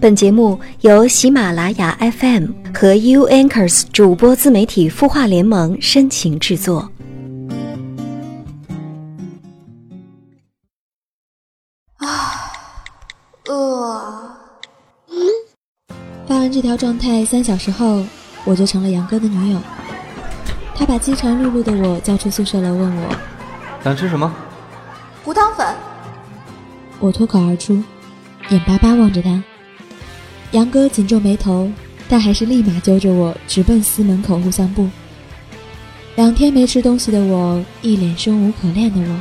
本节目由喜马拉雅 FM 和 U Anchors 主播自媒体孵化联盟深情制作。啊，饿！发完这条状态三小时后，我就成了杨哥的女友。他把饥肠辘辘的我叫出宿舍楼，问我想吃什么？糊汤粉。我脱口而出，眼巴巴望着他。杨哥紧皱眉头，但还是立马揪着我直奔司门口录像部。两天没吃东西的我，一脸生无可恋的我，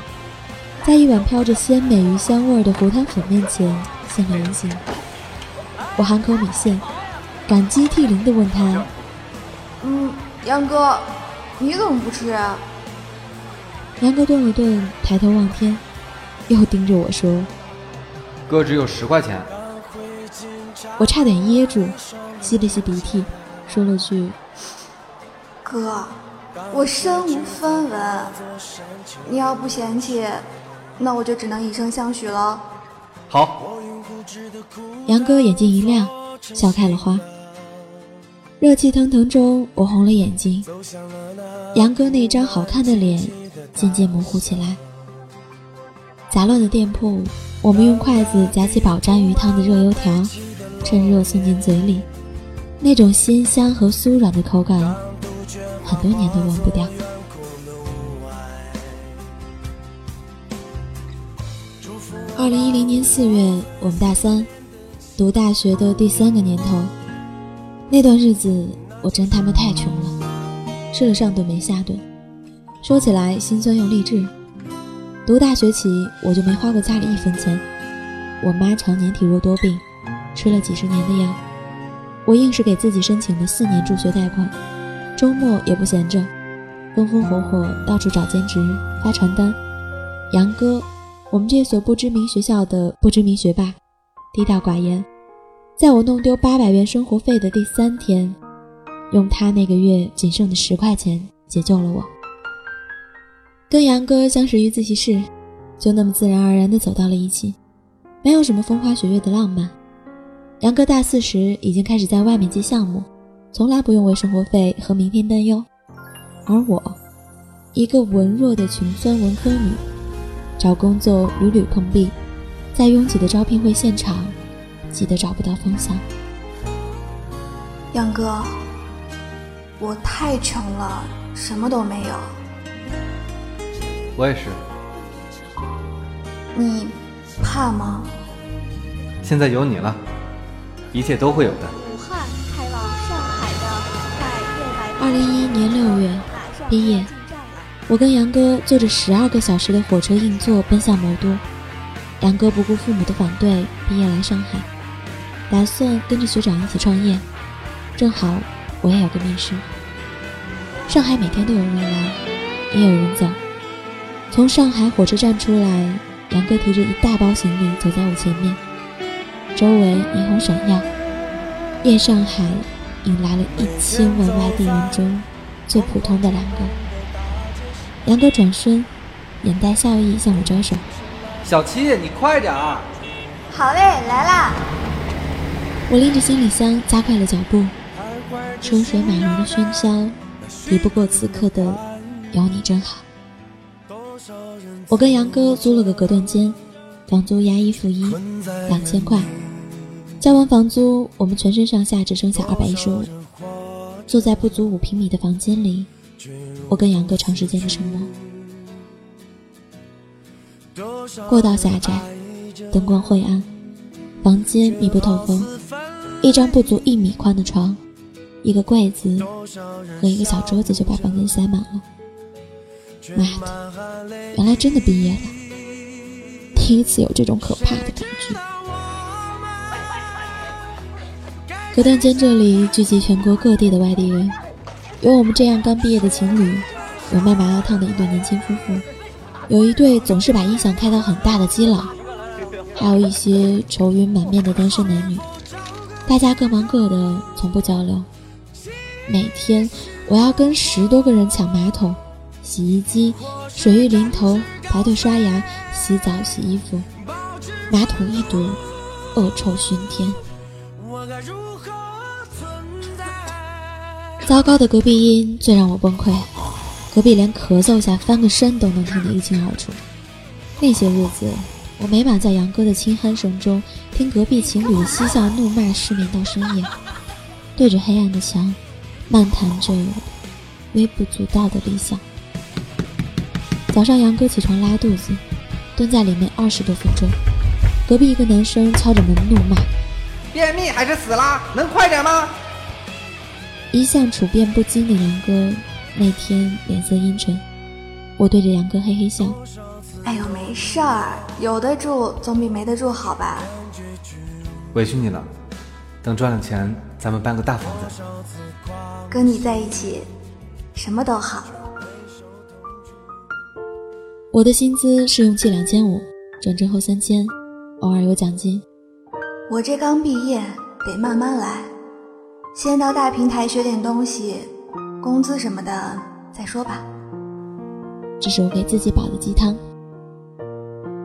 在一碗飘着鲜美鱼香味的糊汤粉面前现了原形。我含口米线，感激涕零地问他：“嗯，杨哥，你怎么不吃啊？”杨哥顿了顿，抬头望天，又盯着我说：“哥只有十块钱。”我差点噎住，吸了吸鼻涕，说了句：“哥，我身无分文，你要不嫌弃，那我就只能以身相许了。”好。杨哥眼睛一亮，笑开了花。热气腾腾中，我红了眼睛。杨哥那张好看的脸渐渐模糊起来。杂乱的店铺，我们用筷子夹起饱蘸鱼汤的热油条。趁热送进嘴里，那种鲜香和酥软的口感，很多年都忘不掉。二零一零年四月，我们大三，读大学的第三个年头。那段日子，我真他妈太穷了，吃了上顿没下顿。说起来心酸又励志。读大学起，我就没花过家里一分钱。我妈常年体弱多病。吃了几十年的药，我硬是给自己申请了四年助学贷款，周末也不闲着，风风火火到处找兼职发传单。杨哥，我们这所不知名学校的不知名学霸，低调寡言，在我弄丢八百元生活费的第三天，用他那个月仅剩的十块钱解救了我。跟杨哥相识于自习室，就那么自然而然地走到了一起，没有什么风花雪月的浪漫。杨哥大四时已经开始在外面接项目，从来不用为生活费和明天担忧。而我，一个文弱的穷酸文科女，找工作屡屡碰壁，在拥挤的招聘会现场，急得找不到方向。杨哥，我太穷了，什么都没有。我也是。你怕吗？现在有你了。一切都会有的。武汉开往上海的。二零一一年六月毕业，我跟杨哥坐着十二个小时的火车硬座奔向魔都。杨哥不顾父母的反对，毕业来上海，打算跟着学长一起创业。正好我也有个面试。上海每天都有人来，也有人走。从上海火车站出来，杨哥提着一大包行李走在我前面。周围霓虹闪耀，夜上海引来了一千万外地人中最普通的两个。杨哥转身，眼带笑意向我招手：“小七，你快点儿！”“好嘞，来啦！”我拎着行李箱加快了脚步，车水马龙的喧嚣敌不过此刻的“有你真好”。我跟杨哥租了个隔断间，房租押一付一，两千块。交完房租，我们全身上下只剩下二百一十五。坐在不足五平米的房间里，我跟杨哥长时间的沉默。过道狭窄，灯光晦暗，房间密不透风。一张不足一米宽的床，一个柜子和一个小桌子就把房间塞满了。妈的，原来真的毕业了！第一次有这种可怕的感觉。隔断间这里聚集全国各地的外地人，有我们这样刚毕业的情侣，有卖麻辣烫的一对年轻夫妇，有一对总是把音响开到很大的基佬，还有一些愁云满面的单身男女。大家各忙各的，从不交流。每天我要跟十多个人抢马桶、洗衣机、水浴淋头，排队刷牙、洗澡、洗衣服，马桶一堵，恶臭熏天。糟糕的隔壁音最让我崩溃，隔壁连咳嗽下翻个身都能听得一清二楚。那些日子，我每晚在杨哥的轻鼾声中听隔壁情侣的嬉笑怒骂，失眠到深夜，对着黑暗的墙，漫谈着微不足道的理想。早上杨哥起床拉肚子，蹲在里面二十多分钟，隔壁一个男生敲着门怒骂。便秘还是死啦？能快点吗？一向处变不惊的杨哥那天脸色阴沉，我对着杨哥嘿嘿笑。哎呦，没事儿，有的住总比没得住好吧？委屈你了，等赚了钱，咱们搬个大房子。跟你在一起，什么都好。我的薪资试用期两千五，转正后三千，偶尔有奖金。我这刚毕业，得慢慢来，先到大平台学点东西，工资什么的再说吧。这是我给自己煲的鸡汤。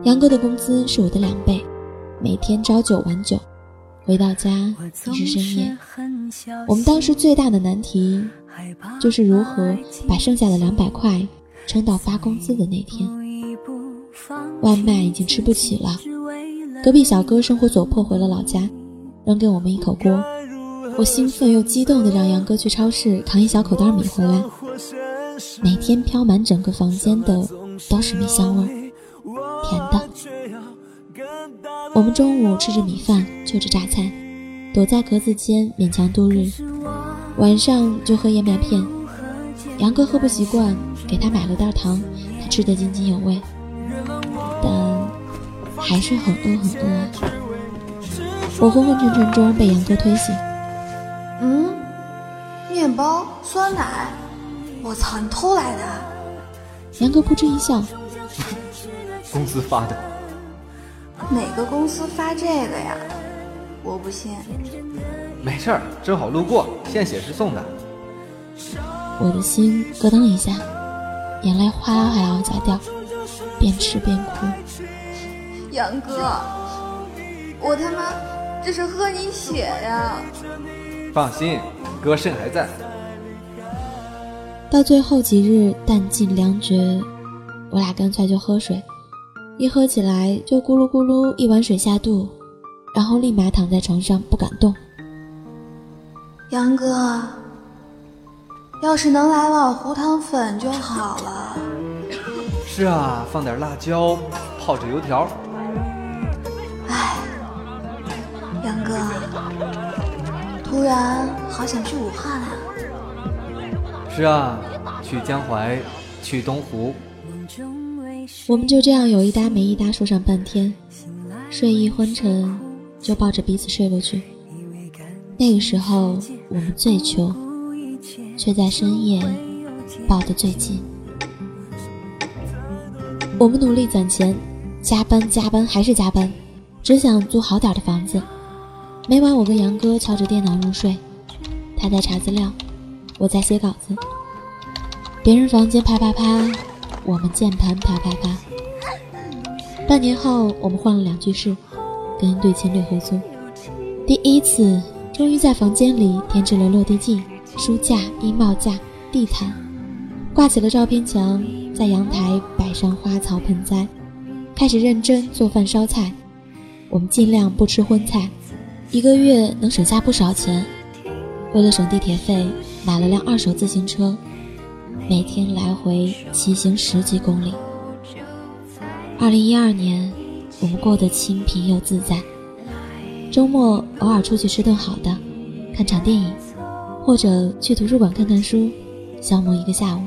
杨哥的工资是我的两倍，每天朝九晚九，回到家已是深夜。我们当时最大的难题，就是如何把剩下的两百块撑到发工资的那天。外卖已经吃不起了。隔壁小哥生活所迫回了老家，扔给我们一口锅。我兴奋又激动地让杨哥去超市扛一小口袋米回来。每天飘满整个房间的都是米香味，甜的。我们中午吃着米饭，就着榨菜，躲在格子间勉强度日。晚上就喝燕麦片。杨哥喝不习惯，给他买了袋糖，他吃得津津有味。但还是很饿很饿啊！我昏昏沉沉中被杨哥推醒。包、酸奶，我操，你偷来的？杨哥扑哧一笑。公司发的。哪个公司发这个呀？我不信。没事儿，正好路过，献血是送的。我的心咯噔一下，眼泪哗啦哗啦往下掉，边吃边哭。杨哥，我他妈这是喝你血呀！放心，哥肾还在。到最后几日弹尽粮绝，我俩干脆就喝水，一喝起来就咕噜咕噜一碗水下肚，然后立马躺在床上不敢动。杨哥，要是能来碗胡汤粉就好了。是啊，放点辣椒，泡着油条。哎杨哥，突然好想去武汉啊！是啊，去江淮，去东湖。我们就这样有一搭没一搭说上半天，睡意昏沉，就抱着彼此睡过去。那个时候我们最穷，却在深夜抱得最紧。我们努力攒钱，加班加班还是加班，只想租好点的房子。每晚我跟杨哥敲着电脑入睡，他在查资料，我在写稿子。别人房间啪啪啪，我们键盘啪啪啪。半年后，我们换了两居室，跟对情侣合租。第一次，终于在房间里添置了落地镜、书架、衣帽架、地毯，挂起了照片墙，在阳台摆上花草盆栽，开始认真做饭烧菜。我们尽量不吃荤菜。一个月能省下不少钱，为了省地铁费，买了辆二手自行车，每天来回骑行十几公里。二零一二年，我们过得清贫又自在，周末偶尔出去吃顿好的，看场电影，或者去图书馆看看书，消磨一个下午。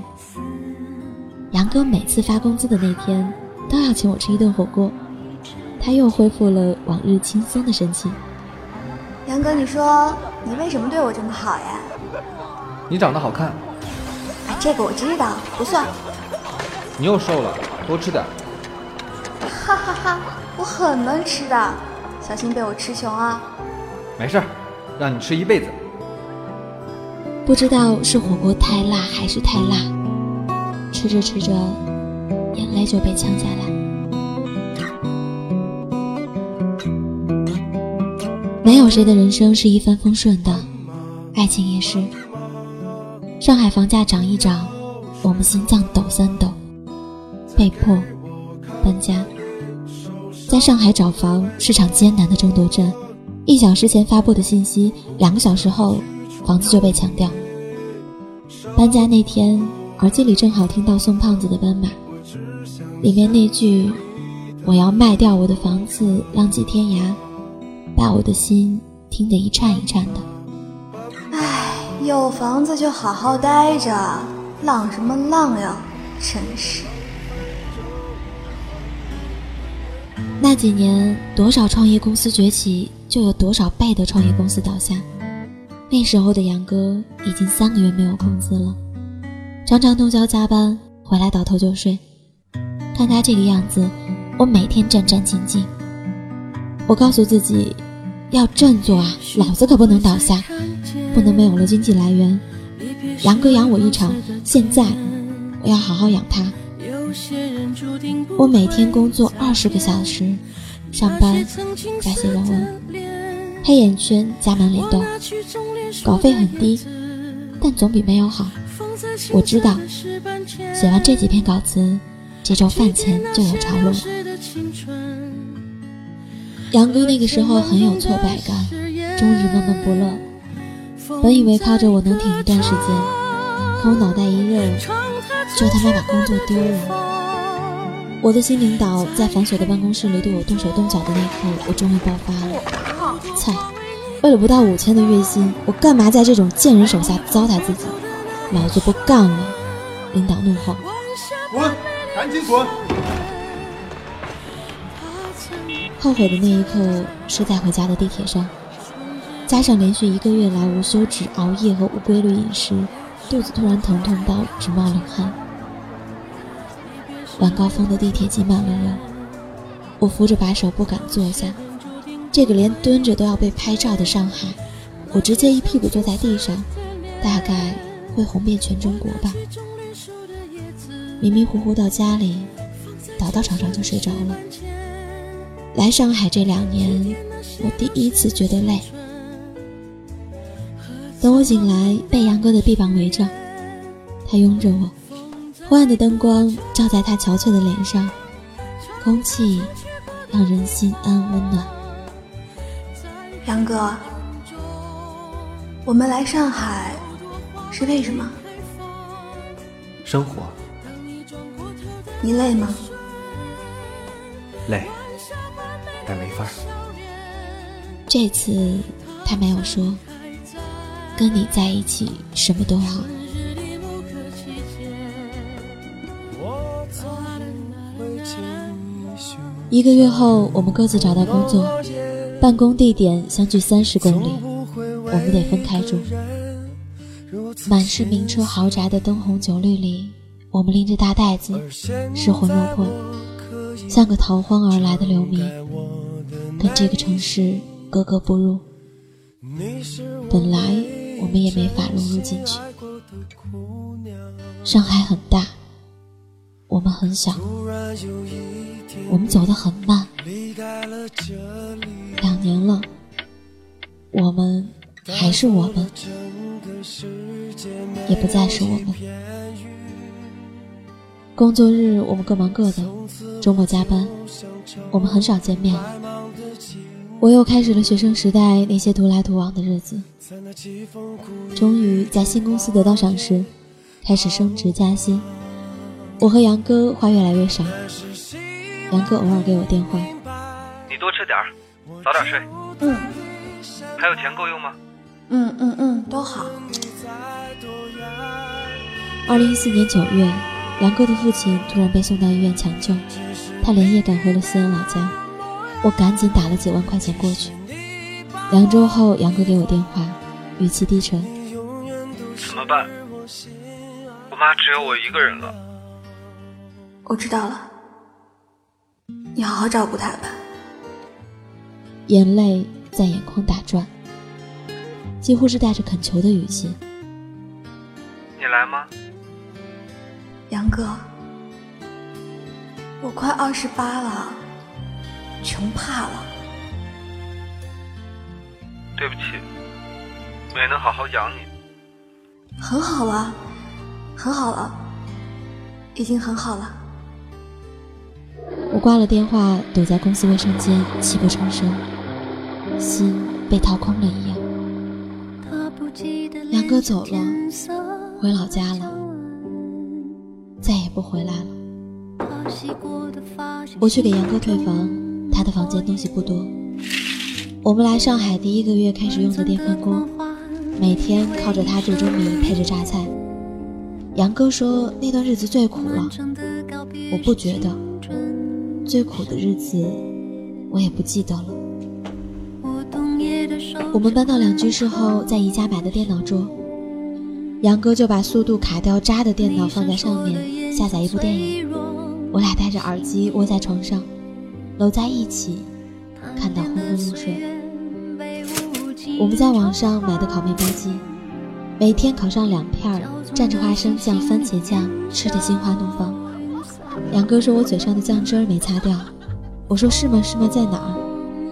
杨哥每次发工资的那天，都要请我吃一顿火锅，他又恢复了往日轻松的神情。杨哥，你说你为什么对我这么好呀？你长得好看。这个我知道，不算。你又瘦了，多吃点。哈哈哈，我很能吃的，小心被我吃穷啊。没事儿，让你吃一辈子。不知道是火锅太辣还是太辣，吃着吃着，眼泪就被呛下来。没有谁的人生是一帆风顺的，爱情也是。上海房价涨一涨，我们心脏抖三抖，被迫搬家。在上海找房是场艰难的争夺战，一小时前发布的信息，两个小时后房子就被抢掉。搬家那天，耳机里正好听到宋胖子的《斑马》，里面那句“我要卖掉我的房子，浪迹天涯”，把我的心听得一颤一颤的。唉有房子就好好待着，浪什么浪呀！真是。那几年，多少创业公司崛起，就有多少倍的创业公司倒下。那时候的杨哥已经三个月没有工资了，常常通宵加班，回来倒头就睡。看他这个样子，我每天战战兢兢。我告诉自己，要振作啊，老子可不能倒下。不能没有了经济来源。杨哥养我一场，现在我要好好养他。我每天工作二十个小时，上班加写论文，黑眼圈加满脸痘，稿费很低，但总比没有好。我知道，写完这几篇稿子，这周饭钱就有着落了。杨哥那个时候很有挫败感，终日闷闷不乐。本以为靠着我能挺一段时间，可我脑袋一热，就他妈把工作丢了。我的新领导在繁琐的办公室里对我动手动脚的那一刻，我终于爆发了。操！为了不到五千的月薪，我干嘛在这种贱人手下糟蹋自己？老子不干了！领导怒吼：“滚！赶紧滚！”后悔的那一刻是在回家的地铁上。加上连续一个月来无休止熬夜和无规律饮食，肚子突然疼痛到直冒冷汗。晚高峰的地铁挤满了人，我扶着把手不敢坐下。这个连蹲着都要被拍照的上海，我直接一屁股坐在地上，大概会红遍全中国吧。迷迷糊糊到家里，倒到床上就睡着了。来上海这两年，我第一次觉得累。等我醒来，被杨哥的臂膀围着，他拥着我，昏暗的灯光照在他憔悴的脸上，空气让人心安温暖。杨哥，我们来上海是为什么？生活。你累吗？累，但没法。这次他没有说。跟你在一起，什么都好。一个月后，我们各自找到工作，办公地点相距三十公里，我们得分开住。满是名车豪宅的灯红酒绿里，我们拎着大袋子，失魂落魄，像个逃荒而来的流民，跟这个城市格格不入。本来。我们也没法融入进去。上海很大，我们很小，我们走得很慢。两年了，我们还是我们，也不再是我们。工作日我们各忙各的，周末加班，我们很少见面。我又开始了学生时代那些独来独往的日子。终于在新公司得到赏识，开始升职加薪。我和杨哥话越来越少，杨哥偶尔给我电话。你多吃点儿，早点睡。嗯。还有钱够用吗？嗯嗯嗯，都好。二零一四年九月，杨哥的父亲突然被送到医院抢救，他连夜赶回了西安老家。我赶紧打了几万块钱过去。两周后，杨哥给我电话，语气低沉：“怎么办？我妈只有我一个人了。”我知道了，你好好照顾她吧。眼泪在眼眶打转，几乎是带着恳求的语气：“你来吗？”杨哥，我快二十八了。穷怕了，对不起，没能好好养你。很好了，很好了，已经很好了。我挂了电话，躲在公司卫生间，泣不成声，心被掏空了一样。杨哥走了，回老家了，再也不回来了。我去给杨哥退房，他的房间东西不多。我们来上海第一个月开始用的电饭锅，每天靠着它煮粥米配着榨菜。杨哥说那段日子最苦了，我不觉得。最苦的日子，我也不记得了。我们搬到两居室后，在宜家买的电脑桌，杨哥就把速度卡掉渣的电脑放在上面，下载一部电影。我俩戴着耳机窝在床上，搂在一起，看到昏昏入睡。我们在网上买的烤面包机，每天烤上两片，蘸着花生酱、番茄酱，吃的心花怒放。杨哥说：“我嘴上的酱汁儿没擦掉。”我说：“是吗？是吗？在哪儿？”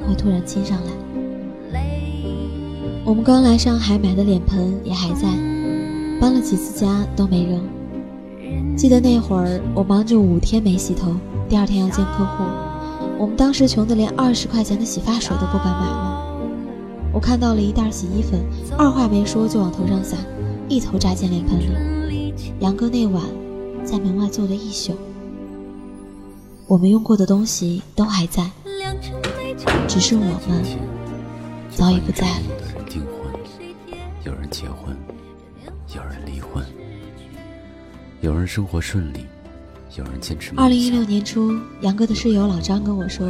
会突然亲上来。我们刚来上海买的脸盆也还在，搬了几次家都没扔。记得那会儿我忙着五天没洗头，第二天要见客户，我们当时穷得连二十块钱的洗发水都不敢买了。我看到了一袋洗衣粉，二话没说就往头上撒，一头扎进脸盆里。杨哥那晚在门外坐了一宿。我们用过的东西都还在，只是我们早已不在了。有人订婚，有人结婚，有人离婚，有人生活顺利，有人坚持。二零一六年初，杨哥的室友老张跟我说，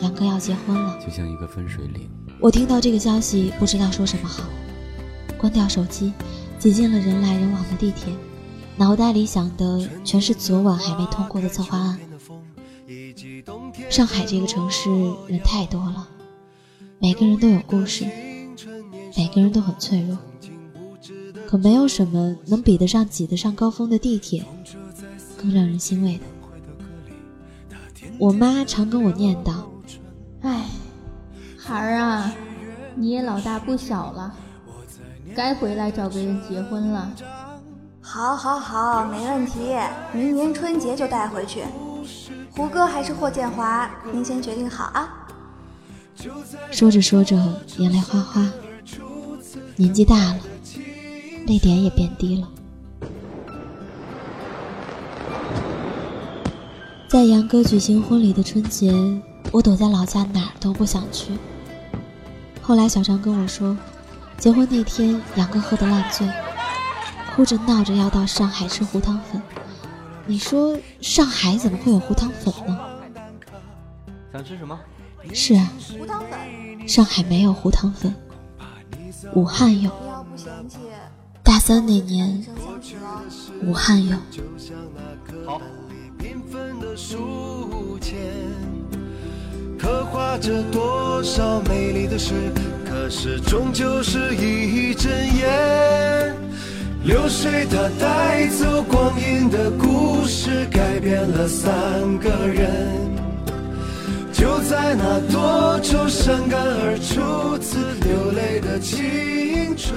杨哥要结婚了，就像一个分水岭。我听到这个消息，不知道说什么好，关掉手机，挤进了人来人往的地铁，脑袋里想的全是昨晚还没通过的策划案。上海这个城市人太多了，每个人都有故事，每个人都很脆弱，可没有什么能比得上挤得上高峰的地铁，更让人欣慰的。我妈常跟我念叨：“哎，孩儿啊，你也老大不小了，该回来找个人结婚了。”好，好，好，没问题，明年春节就带回去。胡歌还是霍建华？您先决定好啊！说着说着，眼泪哗哗。年纪大了，泪点也变低了。在杨哥举行婚礼的春节，我躲在老家，哪儿都不想去。后来小张跟我说，结婚那天杨哥喝得烂醉，哭着闹着要到上海吃胡汤粉。你说上海怎么会有胡汤粉呢？想吃什么？是啊，胡汤粉。上海没有胡汤粉，武汉有。大三那年，武汉有。好。书签刻画着多少美丽的诗，可是终究是一阵烟。流水它带走光阴的故事，改变了三个人。就在那多愁善感而初次流泪的青春。